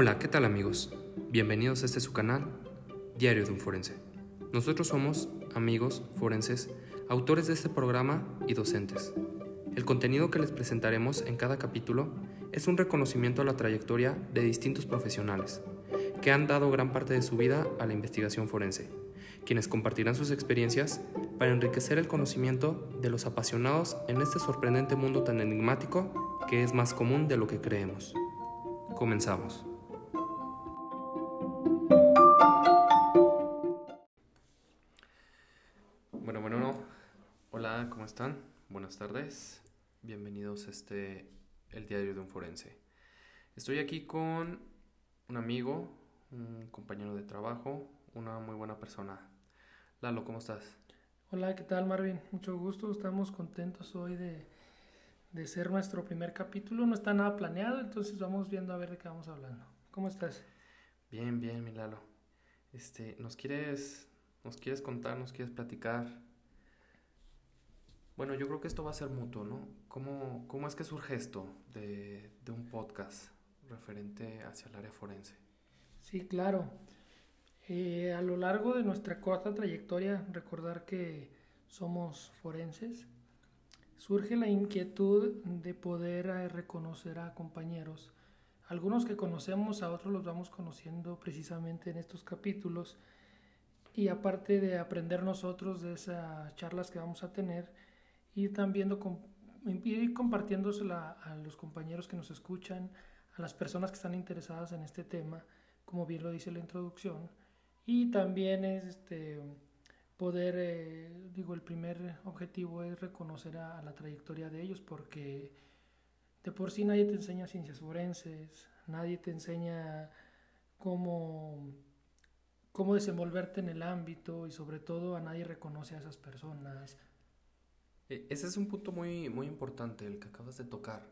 Hola, ¿qué tal amigos? Bienvenidos a este su canal, Diario de un Forense. Nosotros somos amigos forenses, autores de este programa y docentes. El contenido que les presentaremos en cada capítulo es un reconocimiento a la trayectoria de distintos profesionales que han dado gran parte de su vida a la investigación forense, quienes compartirán sus experiencias para enriquecer el conocimiento de los apasionados en este sorprendente mundo tan enigmático que es más común de lo que creemos. Comenzamos. Buenas tardes. Bienvenidos a este El Diario de un Forense. Estoy aquí con un amigo, un compañero de trabajo, una muy buena persona. Lalo, ¿cómo estás? Hola, ¿qué tal Marvin? Mucho gusto, estamos contentos hoy de, de ser nuestro primer capítulo. No está nada planeado, entonces vamos viendo a ver de qué vamos hablando. ¿Cómo estás? Bien, bien, mi Lalo. Este, ¿nos quieres, nos quieres contar, nos quieres platicar? Bueno, yo creo que esto va a ser mutuo, ¿no? ¿Cómo, cómo es que surge esto de, de un podcast referente hacia el área forense? Sí, claro. Eh, a lo largo de nuestra corta trayectoria, recordar que somos forenses, surge la inquietud de poder eh, reconocer a compañeros. Algunos que conocemos, a otros los vamos conociendo precisamente en estos capítulos. Y aparte de aprender nosotros de esas charlas que vamos a tener, ir también compartiéndosela a los compañeros que nos escuchan, a las personas que están interesadas en este tema, como bien lo dice la introducción. Y también es este poder, eh, digo, el primer objetivo es reconocer a, la trayectoria de ellos porque de por sí nadie te enseña ciencias forenses, nadie te enseña cómo, cómo desenvolverte en el ámbito y sobre todo a nadie reconoce a esas personas. E, ese es un punto muy, muy importante, el que acabas de tocar,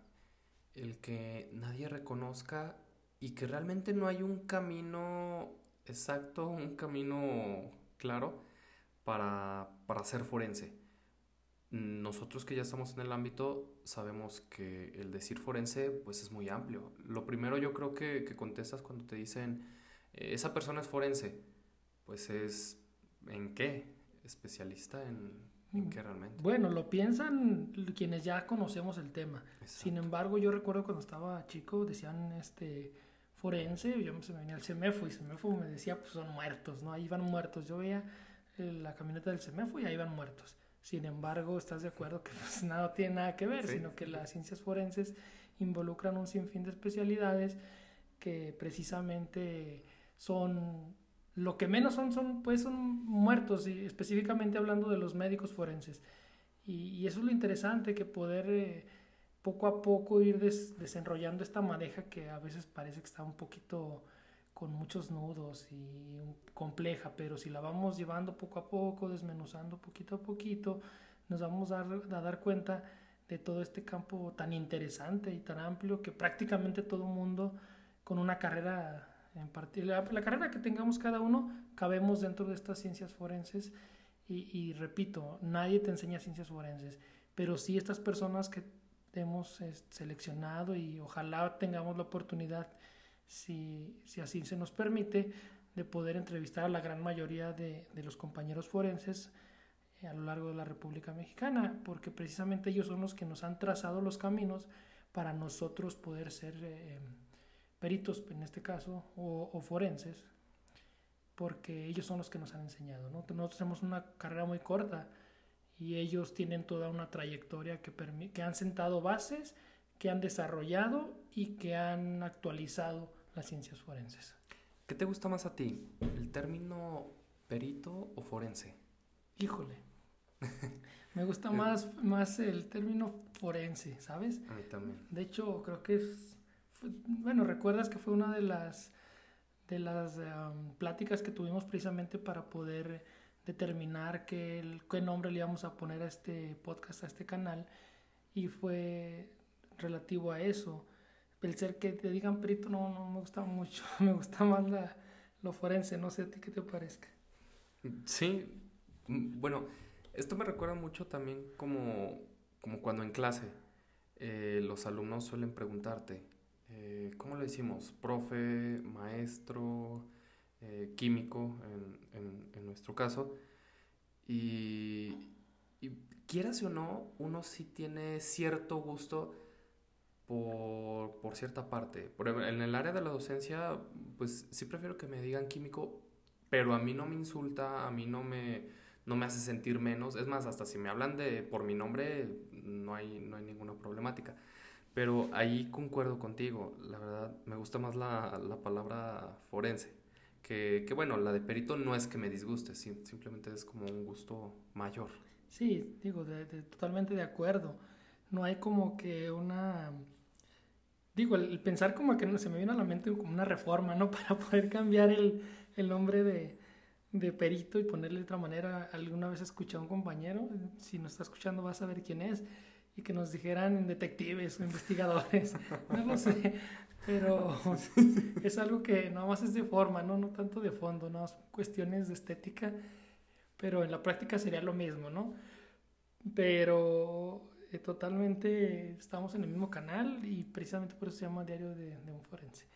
el que nadie reconozca y que realmente no hay un camino exacto, un camino claro para, para ser forense. Nosotros que ya estamos en el ámbito sabemos que el decir forense pues es muy amplio. Lo primero yo creo que, que contestas cuando te dicen eh, esa persona es forense, pues es ¿en qué? Especialista en, realmente. Bueno, lo piensan quienes ya conocemos el tema. Sin embargo, yo recuerdo cuando estaba chico decían este forense, yo me venía al CEMEFO y CEMEFO me decía pues son muertos, ¿no? Ahí iban muertos. Yo veía la camioneta del CEMEFO y ahí iban muertos. Sin embargo, ¿estás de acuerdo que pues, nada tiene nada que ver, sino que las ciencias forenses involucran un sinfín de especialidades que precisamente son lo que menos son son pues son muertos y específicamente hablando de los médicos forenses. Y, eso es lo interesante que poder eh, poco a poco ir desenrollando esta madeja que a veces parece que está un poquito con muchos nudos y compleja, pero si la vamos llevando poco a poco, desmenuzando poquito a poquito, nos vamos a dar, a dar cuenta de todo este campo tan interesante y tan amplio que prácticamente todo mundo con una carrera en particular, la, carrera que tengamos cada uno, cabemos dentro de estas ciencias forenses y, y repito, nadie te enseña ciencias forenses, pero sí estas personas que hemos seleccionado y ojalá tengamos la oportunidad si, si así se nos permite, de poder entrevistar a la gran mayoría de, de los compañeros forenses eh, a lo largo de la República Mexicana, porque precisamente ellos son los que nos han trazado los caminos para nosotros poder ser eh, peritos, en este caso, o, o, forenses, porque ellos son los que nos han enseñado. ¿no? Nosotros tenemos una carrera muy corta y ellos tienen toda una trayectoria que, que han sentado bases, que han desarrollado y que han actualizado las ciencias forenses. ¿Qué te gusta más a ti? ¿El término perito o forense? Híjole. Me gusta más, más el término forense, ¿sabes? A mí también. De hecho, creo que es. Bueno, recuerdas que fue una de las de las um, pláticas que tuvimos precisamente para poder determinar qué, qué nombre le íbamos a poner a este podcast, a este canal, y fue relativo a eso el ser que te digan perito no, no me gusta mucho, me gusta más la, lo forense, no sé a ti qué te parezca. Sí, mm, bueno, esto me recuerda mucho también como, como cuando en clase eh, los alumnos suelen preguntarte, eh, ¿cómo le decimos? Profe, maestro, eh, químico en, nuestro caso. Y, y quieras o no, uno sí tiene cierto gusto por, por cierta parte. Por, en el área de la docencia, pues sí prefiero que me digan químico, pero a mí no me insulta, a mí no me, no me hace sentir menos. Es más, hasta si me hablan de por mi nombre, no hay, no hay ninguna problemática. Pero ahí concuerdo contigo, la verdad, me gusta más la, la palabra forense. Que, que, bueno, la de perito no es que me disguste, simplemente es como un gusto mayor. Sí, digo, totalmente de acuerdo. No hay como que una digo, el, pensar como que se me vino a la mente como una reforma, ¿no? Para poder cambiar el, el nombre de, de, perito y ponerle de otra manera. Alguna vez escuché a un compañero, si nos está escuchando vas a ver quién es, y que nos dijeran detectives o investigadores, no lo sé, pero es algo que nada más es de forma, ¿no? No tanto de fondo, no cuestiones de estética, pero en la práctica sería lo mismo, ¿no? Pero eh, totalmente estamos en el mismo canal y precisamente por eso se llama Diario de, un Forense.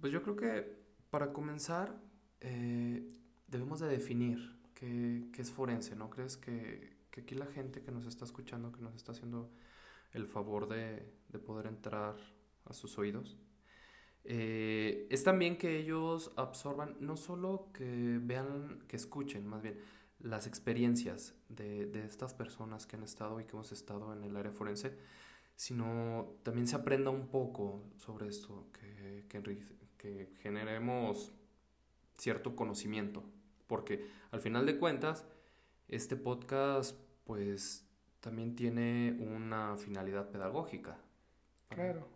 Pues yo creo que para comenzar eh, debemos de definir qué, qué, es forense, ¿no? ¿Crees que, que, aquí la gente que nos está escuchando, que nos está haciendo el favor de, de poder entrar a sus oídos, eh, es también que ellos absorban, no solo que vean, que escuchen, más bien, las experiencias de, de, estas personas que han estado y que hemos estado en el área forense, sino también se aprenda un poco sobre esto, que, que, que generemos cierto conocimiento, porque al final de cuentas, este podcast pues también tiene una finalidad pedagógica. Claro.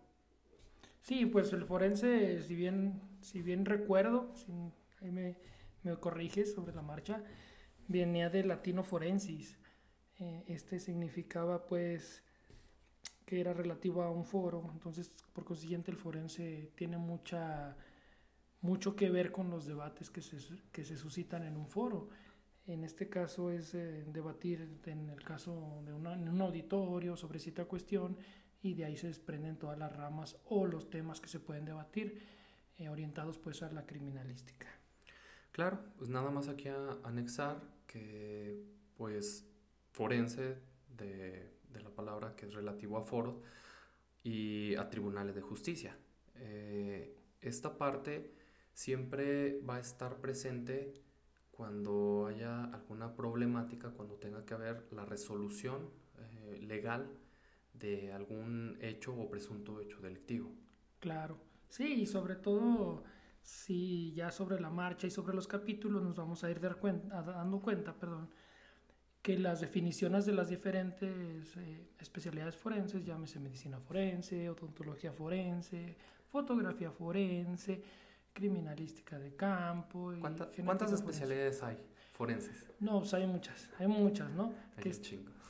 Sí, pues el forense, si bien, si bien recuerdo, si, ahí me, me corriges sobre la marcha, venía del latino forensis. Eh, este significaba pues que era relativo a un foro, entonces por consiguiente el forense tiene mucha mucho que ver con los debates que se, que se suscitan en un foro. En este caso es eh, debatir en el caso de en un auditorio sobre cierta cuestión y de ahí se desprenden todas las ramas o los temas que se pueden debatir eh, orientados pues a la criminalística. Claro, pues nada más aquí a anexar que pues forense de, la palabra que es relativo a foros y a tribunales de justicia. Eh, esta parte siempre va a estar presente cuando haya alguna problemática, cuando tenga que haber la resolución eh, legal de algún hecho o presunto hecho delictivo. Claro, sí, y sobre todo si ya sobre la marcha y sobre los capítulos nos vamos a ir dando cuenta perdón, que las definiciones de las diferentes eh, especialidades forenses, llámese medicina forense, odontología forense, fotografía forense, criminalística de campo. Y ¿Cuántas especialidades hay forenses? No, pues hay muchas, hay muchas, ¿no? que,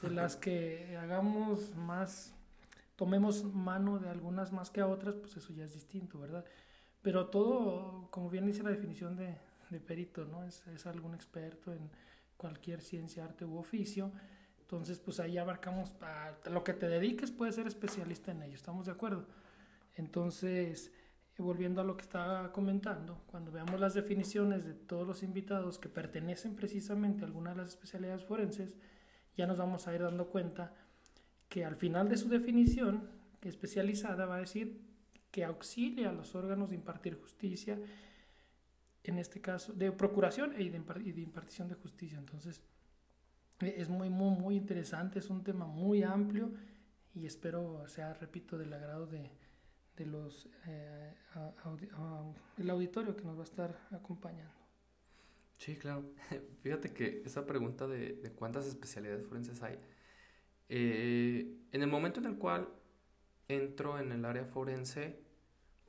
de las que hagamos más, tomemos mano de algunas más que a otras, pues eso ya es distinto, ¿verdad? Pero todo, como bien dice la definición de, de perito, ¿no? Es, es, algún experto en cualquier ciencia, arte u oficio. Entonces, pues ahí abarcamos a, lo que te dediques, puedes ser especialista en ello, ¿estamos de acuerdo? Entonces, volviendo a lo que estaba comentando, cuando veamos las definiciones de todos los invitados que pertenecen precisamente a alguna de las especialidades forenses, ya nos vamos a ir dando cuenta que al final de su definición especializada va a decir que auxilia a los órganos de impartir justicia, en este caso, de procuración y de, impartición de justicia. Entonces, e, es muy, muy, muy interesante, es un tema muy amplio y espero sea, repito, del agrado de, de los, eh, el auditorio que nos va a estar acompañando. Sí, claro. Fíjate que esa pregunta de, de cuántas especialidades forenses hay, eh, en el momento en el cual entro en el área forense,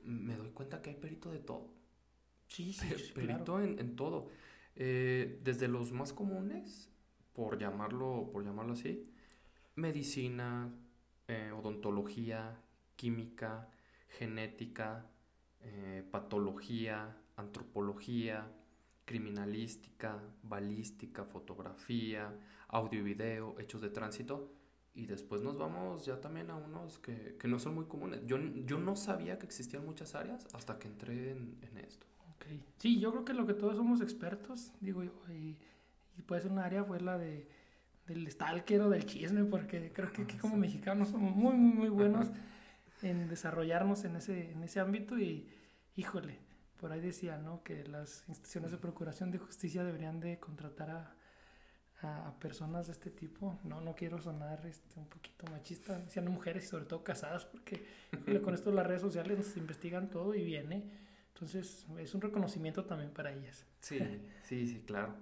me doy cuenta que hay perito de todo. Sí, sí, Perito en, todo. Eh, desde los más comunes, por llamarlo, por llamarlo así, medicina, eh, odontología, química, genética, eh, patología, antropología, criminalística, balística, fotografía, audio y video, hechos de tránsito, y después nos vamos ya también a unos que, que no son muy comunes. Yo, yo no sabía que existían muchas áreas hasta que entré en, en esto. Okay. Sí, yo creo que lo que todos somos expertos, digo yo, y, y puede ser un área fue la de del stalker o del chisme, porque creo que aquí como mexicanos somos muy, muy, muy buenos en desarrollarnos en ese, en ese ámbito y, híjole, por ahí decía, ¿no? Que las instituciones de procuración de justicia deberían de contratar a, a, personas de este tipo. No, no quiero sonar este, un poquito machista, siendo mujeres y sobre todo casadas, porque con esto las redes sociales nos investigan todo y viene. Entonces es un reconocimiento también para ellas. Sí, sí, sí, claro.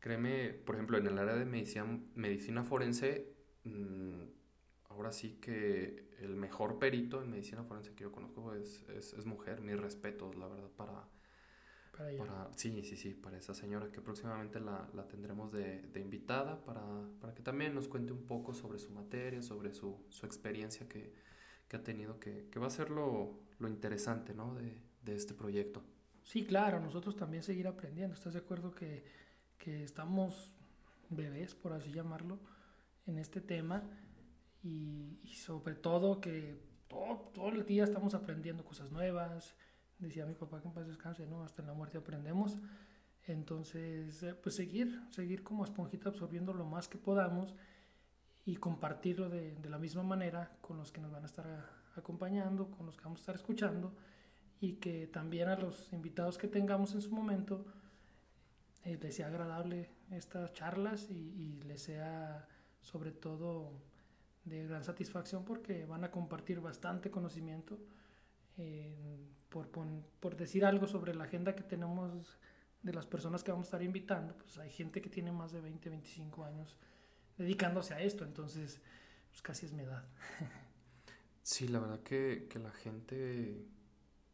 Créeme, por ejemplo, en el área de medicina, medicina forense, mmm, ahora sí que el mejor perito en medicina forense que yo conozco es, es, es mujer. Mis respetos, la verdad, para, para, ella. para, sí, sí, sí, para esa señora que próximamente la, la tendremos de, de invitada para, para, que también nos cuente un poco sobre su materia, sobre su, su experiencia que, que, ha tenido, que, que va a ser lo, lo interesante ¿no? de, de, este proyecto. Sí, claro, nosotros también seguir aprendiendo. ¿Estás de acuerdo que, que estamos bebés, por así llamarlo, en este tema? Y, y sobre todo que todo, todo el día estamos aprendiendo cosas nuevas, decía mi papá que en paz descanse, ¿no? Hasta en la muerte aprendemos. Entonces, eh, pues seguir, seguir como esponjita absorbiendo lo más que podamos y compartirlo de, de, la misma manera con los que nos van a estar acompañando, con los que vamos a estar escuchando y que también a los invitados que tengamos en su momento eh, les sea agradable estas charlas y, y les sea sobre todo de gran satisfacción porque van a compartir bastante conocimiento. Eh, por, por, decir algo sobre la agenda que tenemos de las personas que vamos a estar invitando, pues hay gente que tiene más de 20, 25 años dedicándose a esto, entonces pues casi es mi edad. Sí, la verdad que, que la gente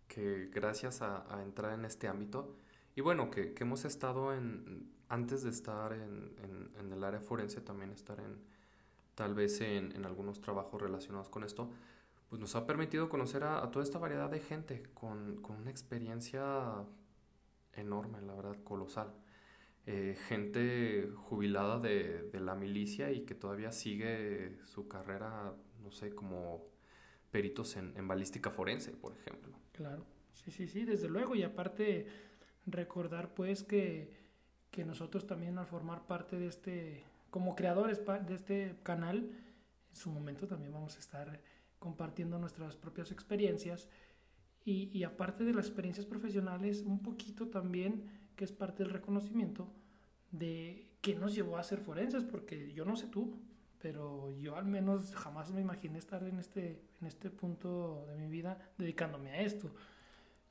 que gracias a, entrar en este ámbito, y bueno, que, que hemos estado en, antes de estar en, en, el área forense, también estar en, tal vez en, en algunos trabajos relacionados con esto, pues nos ha permitido conocer a, toda esta variedad de gente con, con, una experiencia enorme, la verdad, colosal. Eh, gente jubilada de, de, la milicia y que todavía sigue su carrera, no sé, como peritos en, en, balística forense, por ejemplo. Claro, sí, sí, sí, desde luego. Y aparte, recordar pues que, que nosotros también al formar parte de este, como creadores de este canal, en su momento también vamos a estar compartiendo nuestras propias experiencias y, y, aparte de las experiencias profesionales, un poquito también, que es parte del reconocimiento, de qué nos llevó a ser forenses, porque yo no sé tú, pero yo al menos jamás me imaginé estar en este, en este punto de mi vida dedicándome a esto.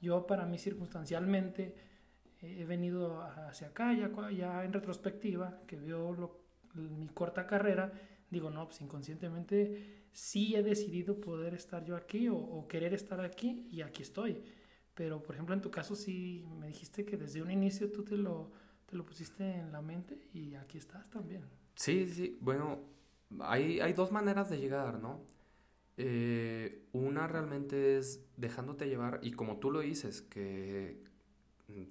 Yo para mí circunstancialmente he venido hacia acá, ya, ya en retrospectiva, que veo lo, mi corta carrera, digo, no, pues inconscientemente sí he decidido poder estar yo aquí o, querer estar aquí y aquí estoy. Pero, por ejemplo, en tu caso sí me dijiste que desde un inicio tú te lo, te lo pusiste en la mente y aquí estás también. Sí, sí, bueno, hay, hay dos maneras de llegar, ¿no? Eh, una realmente es dejándote llevar y como tú lo dices, que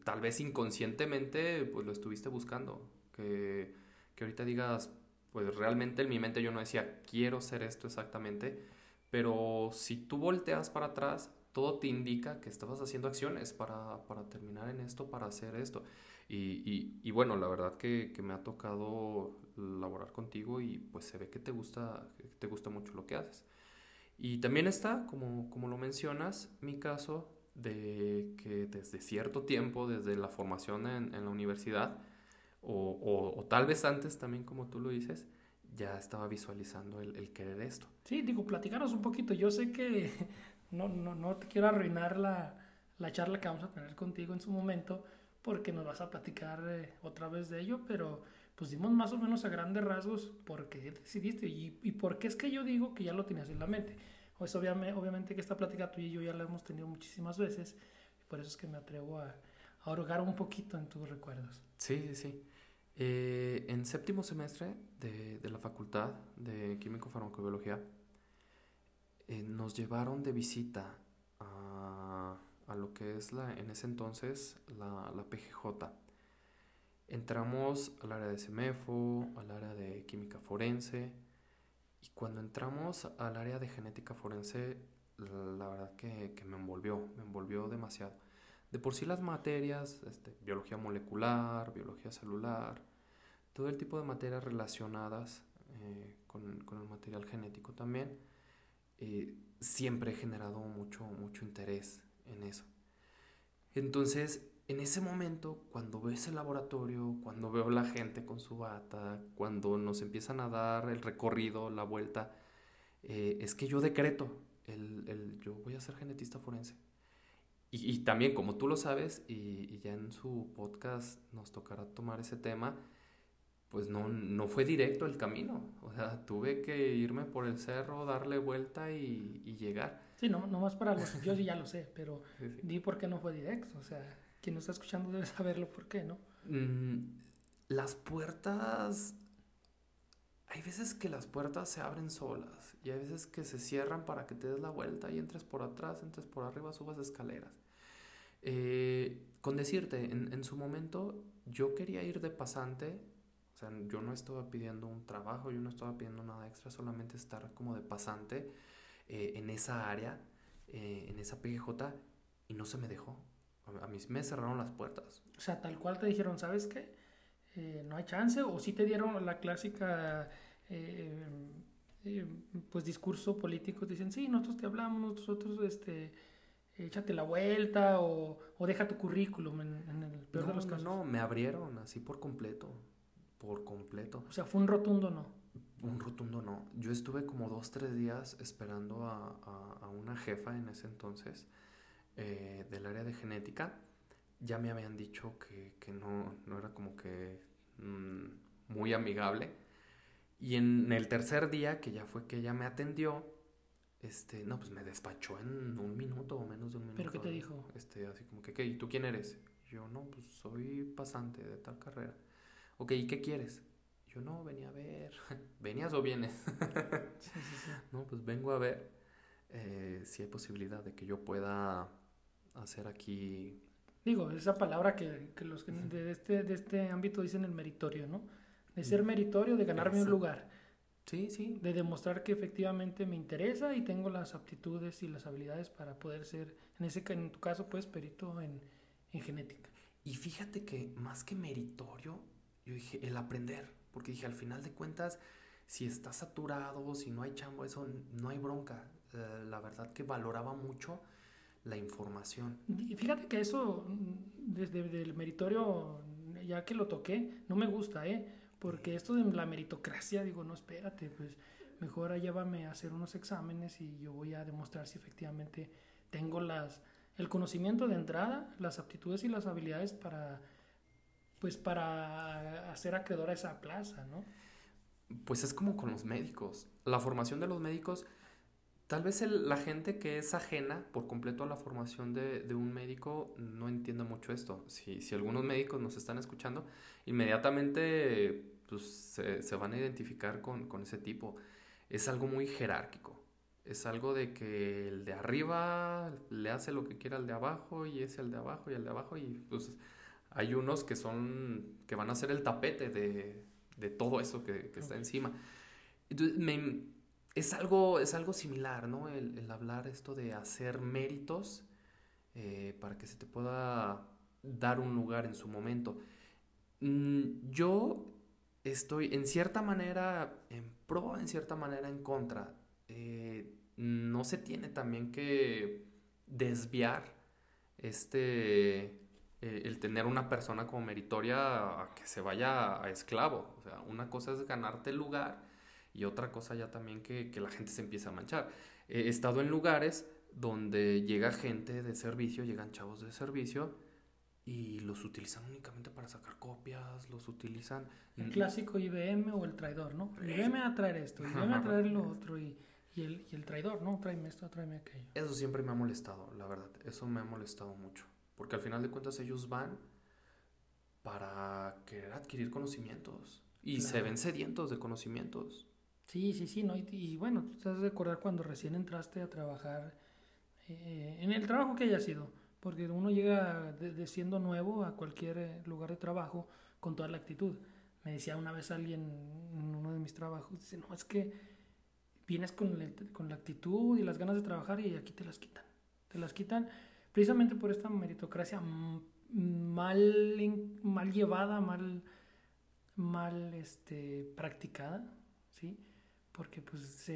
tal vez inconscientemente pues lo estuviste buscando, que, que ahorita digas, pues realmente en mi mente yo no decía, quiero ser esto exactamente, pero si tú volteas para atrás, todo te indica que estabas haciendo acciones para, para terminar en esto, para hacer esto. Y, y, y bueno, la verdad que, que, me ha tocado laborar contigo y pues se ve que te gusta, que te gusta mucho lo que haces. Y también está, como, como lo mencionas, mi caso de que desde cierto tiempo, desde la formación en, en la universidad, o, o, o, tal vez antes también, como tú lo dices, ya estaba visualizando el, el querer esto. Sí, digo, platicaros un poquito. Yo sé que no, no, no te quiero arruinar la, la charla que vamos a tener contigo en su momento, porque nos vas a platicar eh, otra vez de ello, pero pues dimos más o menos a grandes rasgos por qué decidiste y, y por qué es que yo digo que ya lo tenías en la mente. Pues obviamente, obviamente que esta plática tú y yo ya la hemos tenido muchísimas veces, por eso es que me atrevo a, a hurgar un poquito en tus recuerdos. Sí, sí, sí. Eh, en séptimo semestre de, de, la Facultad de Químico Farmacobiología eh, nos llevaron de visita a, a, lo que es la, en ese entonces la, la PGJ. Entramos al área de CEMEFO, al área de química forense Y cuando entramos al área de genética forense, la verdad que, me envolvió, me envolvió demasiado. De por sí las materias, este, biología molecular, biología celular, todo el tipo de materias relacionadas eh, con, el material genético también, eh, siempre he generado mucho, mucho interés en eso. Entonces, en ese momento, cuando veo ese laboratorio, cuando veo la gente con su bata, cuando nos empiezan a dar el recorrido, la vuelta, eh, es que yo decreto, el, el, yo voy a ser genetista forense. Y, y también, como tú lo sabes, y, y, ya en su podcast nos tocará tomar ese tema, pues no, no fue directo el camino. O sea, tuve que irme por el cerro, darle vuelta y, y llegar. Sí, no, no más para los... Yo ya lo sé, pero di por qué no fue directo. O sea, quien nos está escuchando debe saberlo por qué, ¿no? Mm, las puertas... Hay veces que las puertas se abren solas y hay veces que se cierran para que te des la vuelta y entres por atrás, entres por arriba, subas escaleras. Eh, con decirte, en, su momento yo quería ir de pasante, o sea, yo no estaba pidiendo un trabajo, yo no estaba pidiendo nada extra, solamente estar como de pasante eh, en esa área, eh, en esa PGJ, y no se me dejó a mí me cerraron las puertas. O sea, tal cual te dijeron, ¿sabes qué? Eh, no hay chance, o sí te dieron la clásica, eh, eh, pues, discurso político, dicen, sí, nosotros te hablamos, nosotros, este, échate la vuelta, o, o deja tu currículum en, el peor de los casos. No, me abrieron así por completo, por completo. O sea, fue un rotundo no. Un rotundo no. Yo estuve como dos, tres días esperando a, a, a una jefa en ese entonces del área de genética, ya me habían dicho que, que no, no, era como que mm, muy amigable. Y en el tercer día, que ya fue que ella me atendió, este, no, pues me despachó en un minuto o menos de un minuto. ¿Pero qué te dijo? Este, así como que, ¿qué? ¿Y tú quién eres? Yo, no, pues soy pasante de tal carrera. Ok, ¿y qué quieres? Yo, no, venía a ver. ¿Venías o vienes? sí, sí, sí. No, pues vengo a ver eh, si hay posibilidad de que yo pueda hacer aquí... Digo, esa palabra que, que los de este, de este ámbito dicen el meritorio, ¿no? De ser meritorio, de ganarme un lugar. Sí, sí. De demostrar que efectivamente me interesa y tengo las aptitudes y las habilidades para poder ser, en, ese, en tu caso, pues, perito en, en genética. Y fíjate que más que meritorio, yo dije, el aprender, porque dije, al final de cuentas, si está saturado, si no hay chambo, eso no hay bronca. Eh, la verdad que valoraba mucho la información. Y fíjate que eso, desde el meritorio, ya que lo toqué, no me gusta, ¿eh? Porque esto de la meritocracia, digo, no, espérate, pues mejor llévame a hacer unos exámenes y yo voy a demostrar si efectivamente tengo las, el conocimiento de entrada, las aptitudes y las habilidades para, pues para hacer acreedor a esa plaza, ¿no? Pues es como con los médicos. La formación de los médicos Tal vez la gente que es ajena por completo a la formación de, un médico no entienda mucho esto. Si, si, algunos médicos nos están escuchando, inmediatamente pues, se, van a identificar con, ese tipo. Es algo muy jerárquico. Es algo de que el de arriba le hace lo que quiera al de abajo y ese al de abajo y al de abajo y pues hay unos que son que van a ser el tapete de, todo eso que, que está encima. Entonces me, es algo, es algo similar, ¿no? El, hablar esto de hacer méritos eh, para que se te pueda dar un lugar en su momento. Mm, yo estoy en cierta manera en pro, en cierta manera en contra. Eh, no se tiene también que desviar este eh, el tener una persona como meritoria a que se vaya a esclavo. O sea, una cosa es ganarte el lugar y otra cosa ya también que, que la gente se empieza a manchar. He estado en lugares donde llega gente de servicio, llegan chavos de servicio y los utilizan únicamente para sacar copias, los utilizan... El clásico IBM o el traidor, ¿no? IBM a traer esto, IBM a traer lo otro y, y, el, y el traidor, ¿no? Tráeme esto, tráeme aquello. Eso siempre me ha molestado, la verdad. Eso me ha molestado mucho. Porque al final de cuentas ellos van para querer adquirir conocimientos y se ven sedientos de conocimientos. Sí, sí, sí, ¿no? Y, bueno, tú estás de acordar cuando recién entraste a trabajar eh, en el trabajo que haya sido, porque uno llega de, siendo nuevo a cualquier eh, lugar de trabajo con toda la actitud. Me decía una vez alguien en uno de mis trabajos, dice, no, es que vienes con, con la actitud y las ganas de trabajar y aquí te las quitan. Te las quitan precisamente por esta meritocracia mal, mal llevada, mal, mal este, practicada, ¿sí? Porque pues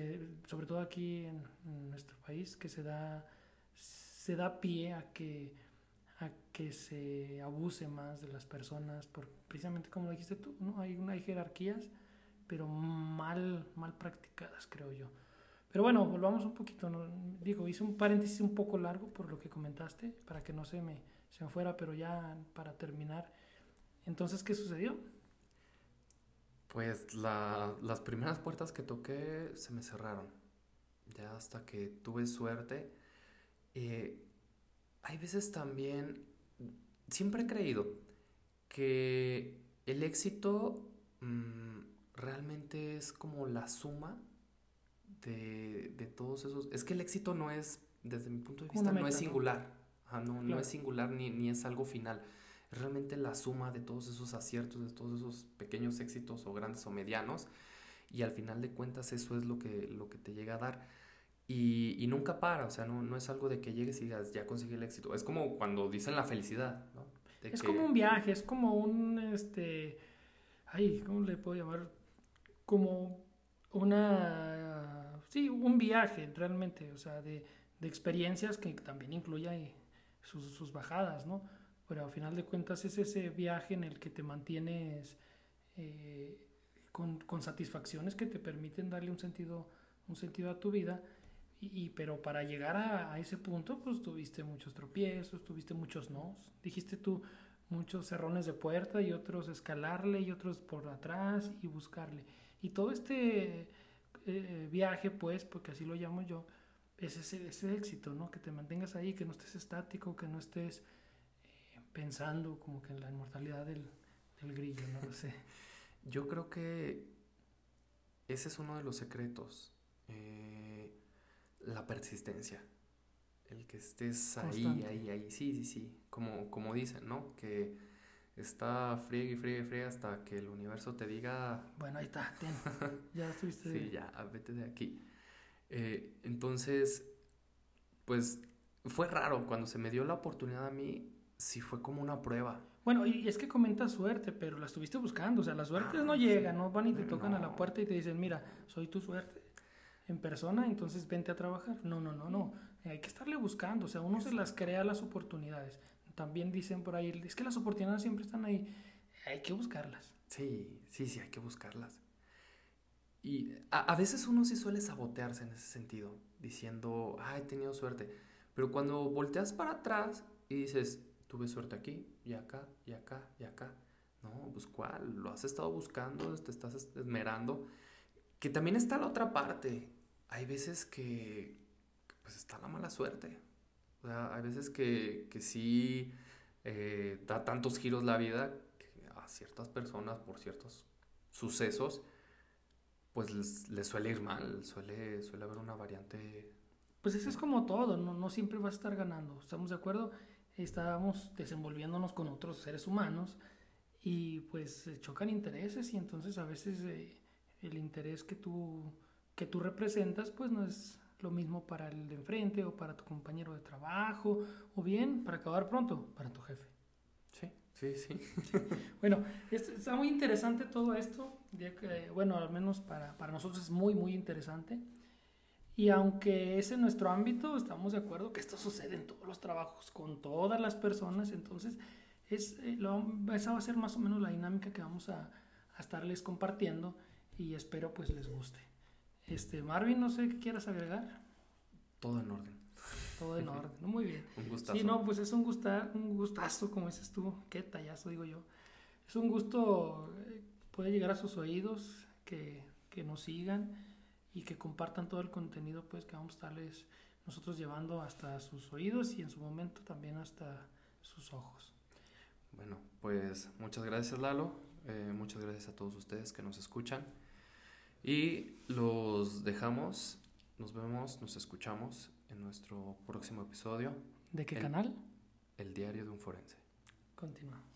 sobre todo aquí en, nuestro país que se da, se da pie a que, a que se abuse más de las personas, por, precisamente como dijiste tú, ¿no? Hay, hay jerarquías, pero mal, mal practicadas, creo yo. Pero bueno, volvamos un poquito, ¿no? digo, hice un paréntesis un poco largo por lo que comentaste, para que no se me, se me fuera, pero ya para terminar, entonces, ¿qué sucedió? Pues las primeras puertas que toqué se me cerraron, ya hasta que tuve suerte. Eh, hay veces también, siempre he creído que el éxito mm, realmente es como la suma de, todos esos... Es que el éxito no es, desde mi punto de vista, no es singular. ¿no? no, es singular ni, ni, es algo final. Es realmente la suma de todos esos aciertos, de todos esos pequeños éxitos o grandes o medianos. Y al final de cuentas eso es lo que, lo que te llega a dar. Y, y nunca para, o sea, no, no, es algo de que llegues y digas, ya conseguí el éxito. Es como cuando dicen la felicidad, ¿no? es como un viaje, es como un, este, ay, ¿cómo le puedo llamar? Como una sí, un viaje realmente, o sea, de, de experiencias que también incluye sus, sus, bajadas, ¿no? Pero al final de cuentas es ese viaje en el que te mantienes eh, con, con, satisfacciones que te permiten darle un sentido, un sentido a tu vida. Y, pero para llegar a, a, ese punto, pues tuviste muchos tropiezos, tuviste muchos nos. Dijiste tú muchos cerrones de puerta y otros escalarle y otros por atrás y buscarle. Y todo este eh, viaje, pues, porque así lo llamo yo, es ese, ese, éxito, ¿no? Que te mantengas ahí, que no estés estático, que no estés pensando como que en la inmortalidad del, del grillo, no lo sé. Yo creo que ese es uno de los secretos, eh, la persistencia. El que estés ahí, ahí, ahí, sí, sí, sí, como, como dicen, ¿no? Que está friegue y friegue y friegue hasta que el universo te diga... Bueno, ahí está, ya estuviste. sí, ya, vete de aquí. Eh, entonces, pues fue raro, cuando se me dio la oportunidad a mí, sí fue como una prueba. Bueno, y es que comentas suerte, pero la estuviste buscando, o sea, las suertes no llegan, no van y te tocan a la puerta y te dicen, mira, soy tu suerte en persona, entonces vente a trabajar. No, no, no, no, hay que estarle buscando, o sea, uno se las crea las oportunidades también dicen por ahí, es que las oportunidades siempre están ahí, hay que buscarlas. Sí, sí, sí, hay que buscarlas. Y a, veces uno sí suele sabotearse en ese sentido, diciendo, ah, he tenido suerte. Pero cuando volteas para atrás y dices, tuve suerte aquí, y acá, y acá, y acá. No, pues cuál, lo has estado buscando, te estás esmerando. Que también está la otra parte. Hay veces que pues está la mala suerte. Hay veces que, que sí eh, da tantos giros la vida que a ciertas personas por ciertos sucesos, pues les, suele ir mal, suele, suele haber una variante. Pues eso es como todo, no, no siempre vas a estar ganando, ¿estamos de acuerdo? Estábamos desenvolviéndonos con otros seres humanos y pues chocan intereses y entonces a veces eh, el interés que tú, que tú representas pues no es lo mismo para el de enfrente o para tu compañero de trabajo o bien, para acabar pronto, para tu jefe. Sí, sí, sí. bueno, está muy interesante todo esto. que, bueno, al menos para, para nosotros es muy, muy interesante. Y aunque es en nuestro ámbito, estamos de acuerdo que esto sucede en todos los trabajos, con todas las personas. Entonces, es, eh, lo, esa va a ser más o menos la dinámica que vamos a, a estarles compartiendo y espero pues les guste. Este, Marvin, no sé qué quieras agregar. Todo en orden. Todo en orden, muy bien. un gustazo. Sí, no, pues es un, gusta, un gustazo, como dices tú, qué tallazo digo yo. Es un gusto eh, poder llegar a sus oídos, que, que nos sigan y que compartan todo el contenido pues que vamos a estarles nosotros llevando hasta sus oídos y en su momento también hasta sus ojos. Bueno, pues muchas gracias Lalo, eh, muchas gracias a todos ustedes que nos escuchan. Y los dejamos, nos vemos, nos escuchamos en nuestro próximo episodio. ¿De qué canal? El diario de un forense. Continuamos.